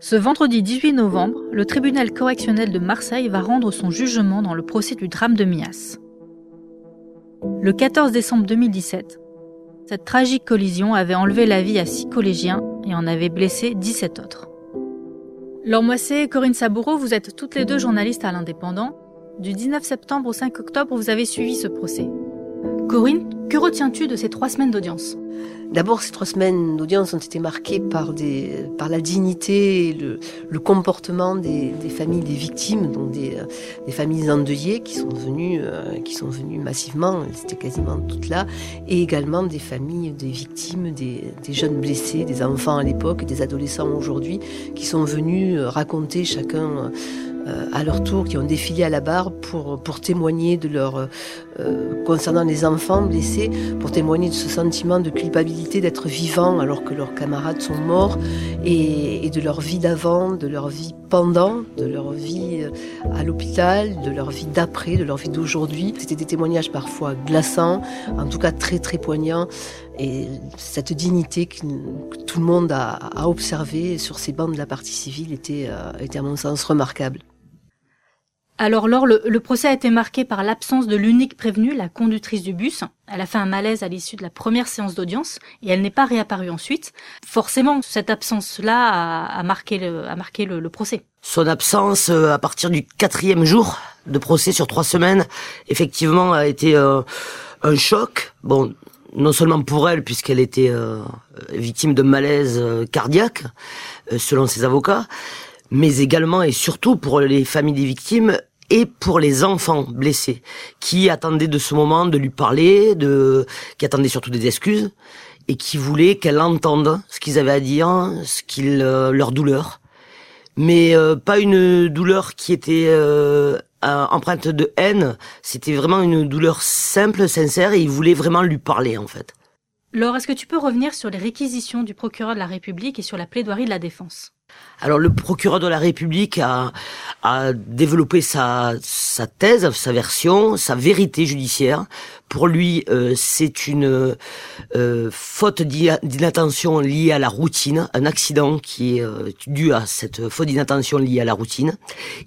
Ce vendredi 18 novembre, le tribunal correctionnel de Marseille va rendre son jugement dans le procès du drame de Mias. Le 14 décembre 2017, cette tragique collision avait enlevé la vie à six collégiens et en avait blessé 17 autres. Laure et Corinne Saboureau, vous êtes toutes les deux journalistes à l'Indépendant. Du 19 septembre au 5 octobre, vous avez suivi ce procès. Corinne, que retiens-tu de ces trois semaines d'audience? D'abord, ces trois semaines d'audience ont été marquées par, des, par la dignité et le, le comportement des, des, familles des victimes, donc des, des familles endeuillées qui sont venues, euh, qui sont venues massivement, étaient quasiment toutes là, et également des familles des victimes, des, jeunes blessés, des enfants à l'époque, des adolescents aujourd'hui, qui sont venus raconter chacun euh, à leur tour, qui ont défilé à la barre pour, pour témoigner de leur, euh, concernant les enfants blessés, pour témoigner de ce sentiment de culpabilité d'être vivants alors que leurs camarades sont morts et, et de leur vie d'avant, de leur vie pendant, de leur vie euh, à l'hôpital, de leur vie d'après, de leur vie d'aujourd'hui. C'était des témoignages parfois glaçants, en tout cas très très poignants. Et cette dignité que, tout le monde a, a observée sur ces bancs de la partie civile était, euh, était à mon sens remarquable. Alors Laure, le, procès a été marqué par l'absence de l'unique prévenue, la conductrice du bus. Elle a fait un malaise à l'issue de la première séance d'audience et elle n'est pas réapparue ensuite. Forcément, cette absence-là a, a, marqué, le, procès. Son absence, euh, à partir du quatrième jour de procès sur trois semaines, effectivement, a été euh, un choc. Bon, non seulement pour elle, puisqu'elle était euh, victime de malaise cardiaque, selon ses avocats, mais également et surtout pour les familles des victimes et pour les enfants blessés qui attendaient de ce moment de lui parler, de qui attendaient surtout des excuses et qui voulaient qu'elle entende ce qu'ils avaient à dire, ce qu'ils euh, leur douleur, mais euh, pas une douleur qui était euh, empreinte de haine. C'était vraiment une douleur simple, sincère, et ils voulaient vraiment lui parler en fait. Laure, est-ce que tu peux revenir sur les réquisitions du procureur de la République et sur la plaidoirie de la défense? Alors le procureur de la République a, développé sa, thèse, sa version, sa vérité judiciaire. Pour lui, euh, c'est une euh, faute d'inattention liée à la routine, un accident qui est euh, dû à cette faute d'inattention liée à la routine.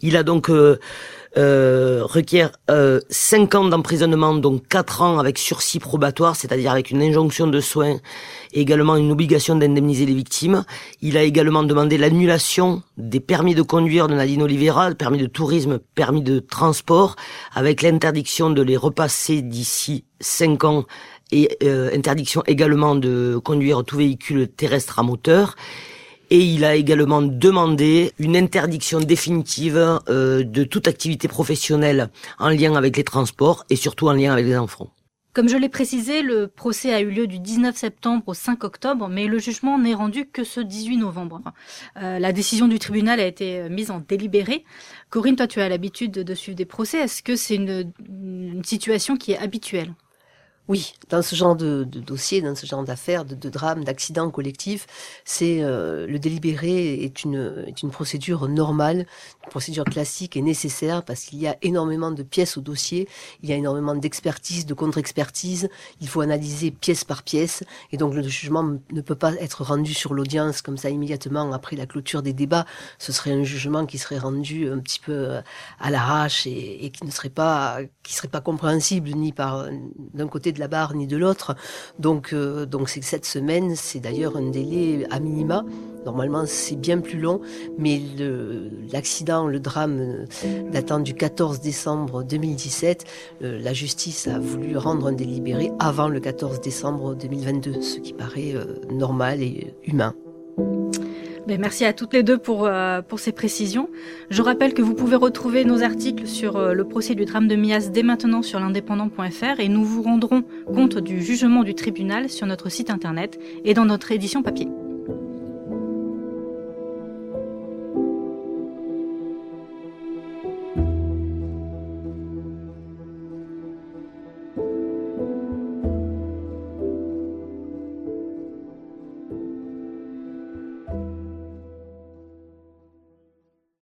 Il a donc euh, requiert euh, 5 ans d'emprisonnement, donc 4 ans avec sursis probatoire, c'est-à-dire avec une injonction de soins et également une obligation d'indemniser les victimes. Il a également demandé l'annulation des permis de conduire de Nadine Oliveira, permis de tourisme, permis de transport, avec l'interdiction de les repasser d'ici 5 ans et euh, interdiction également de conduire tout véhicule terrestre à moteur. Et il a également demandé une interdiction définitive euh, de toute activité professionnelle en lien avec les transports et surtout en lien avec les enfants. Comme je l'ai précisé, le procès a eu lieu du 19 septembre au 5 octobre, mais le jugement n'est rendu que ce 18 novembre. Euh, la décision du tribunal a été mise en délibéré. Corinne, toi tu as l'habitude de suivre des procès. Est-ce que c'est une situation qui est habituelle? Oui, dans ce genre de, dossier, dans ce genre d'affaires, de, drames, d'accidents collectifs, c'est euh, le délibéré est une, est une procédure normale, une procédure classique et nécessaire parce qu'il y a énormément de pièces au dossier, il y a énormément d'expertise, de contre-expertise, il faut analyser pièce par pièce et donc le jugement ne peut pas être rendu sur l'audience comme ça immédiatement après la clôture des débats. Ce serait un jugement qui serait rendu un petit peu euh, à l'arrache et, qui ne serait pas, qui serait pas compréhensible ni par d'un côté de la barre ni de l'autre. Donc, euh, donc c'est cette semaine, c'est d'ailleurs un délai à minima. Normalement, c'est bien plus long, mais l'accident, le, drame datant du 14 décembre 2017, euh, la justice a voulu rendre un délibéré avant le 14 décembre 2022, ce qui paraît euh, normal et humain. Ben, merci à toutes les deux pour, euh, pour ces précisions. Je rappelle que vous pouvez retrouver nos articles sur euh, le procès du drame de Mias dès maintenant sur l'indépendant.fr et nous vous rendrons compte du jugement du tribunal sur notre site internet et dans notre édition papier.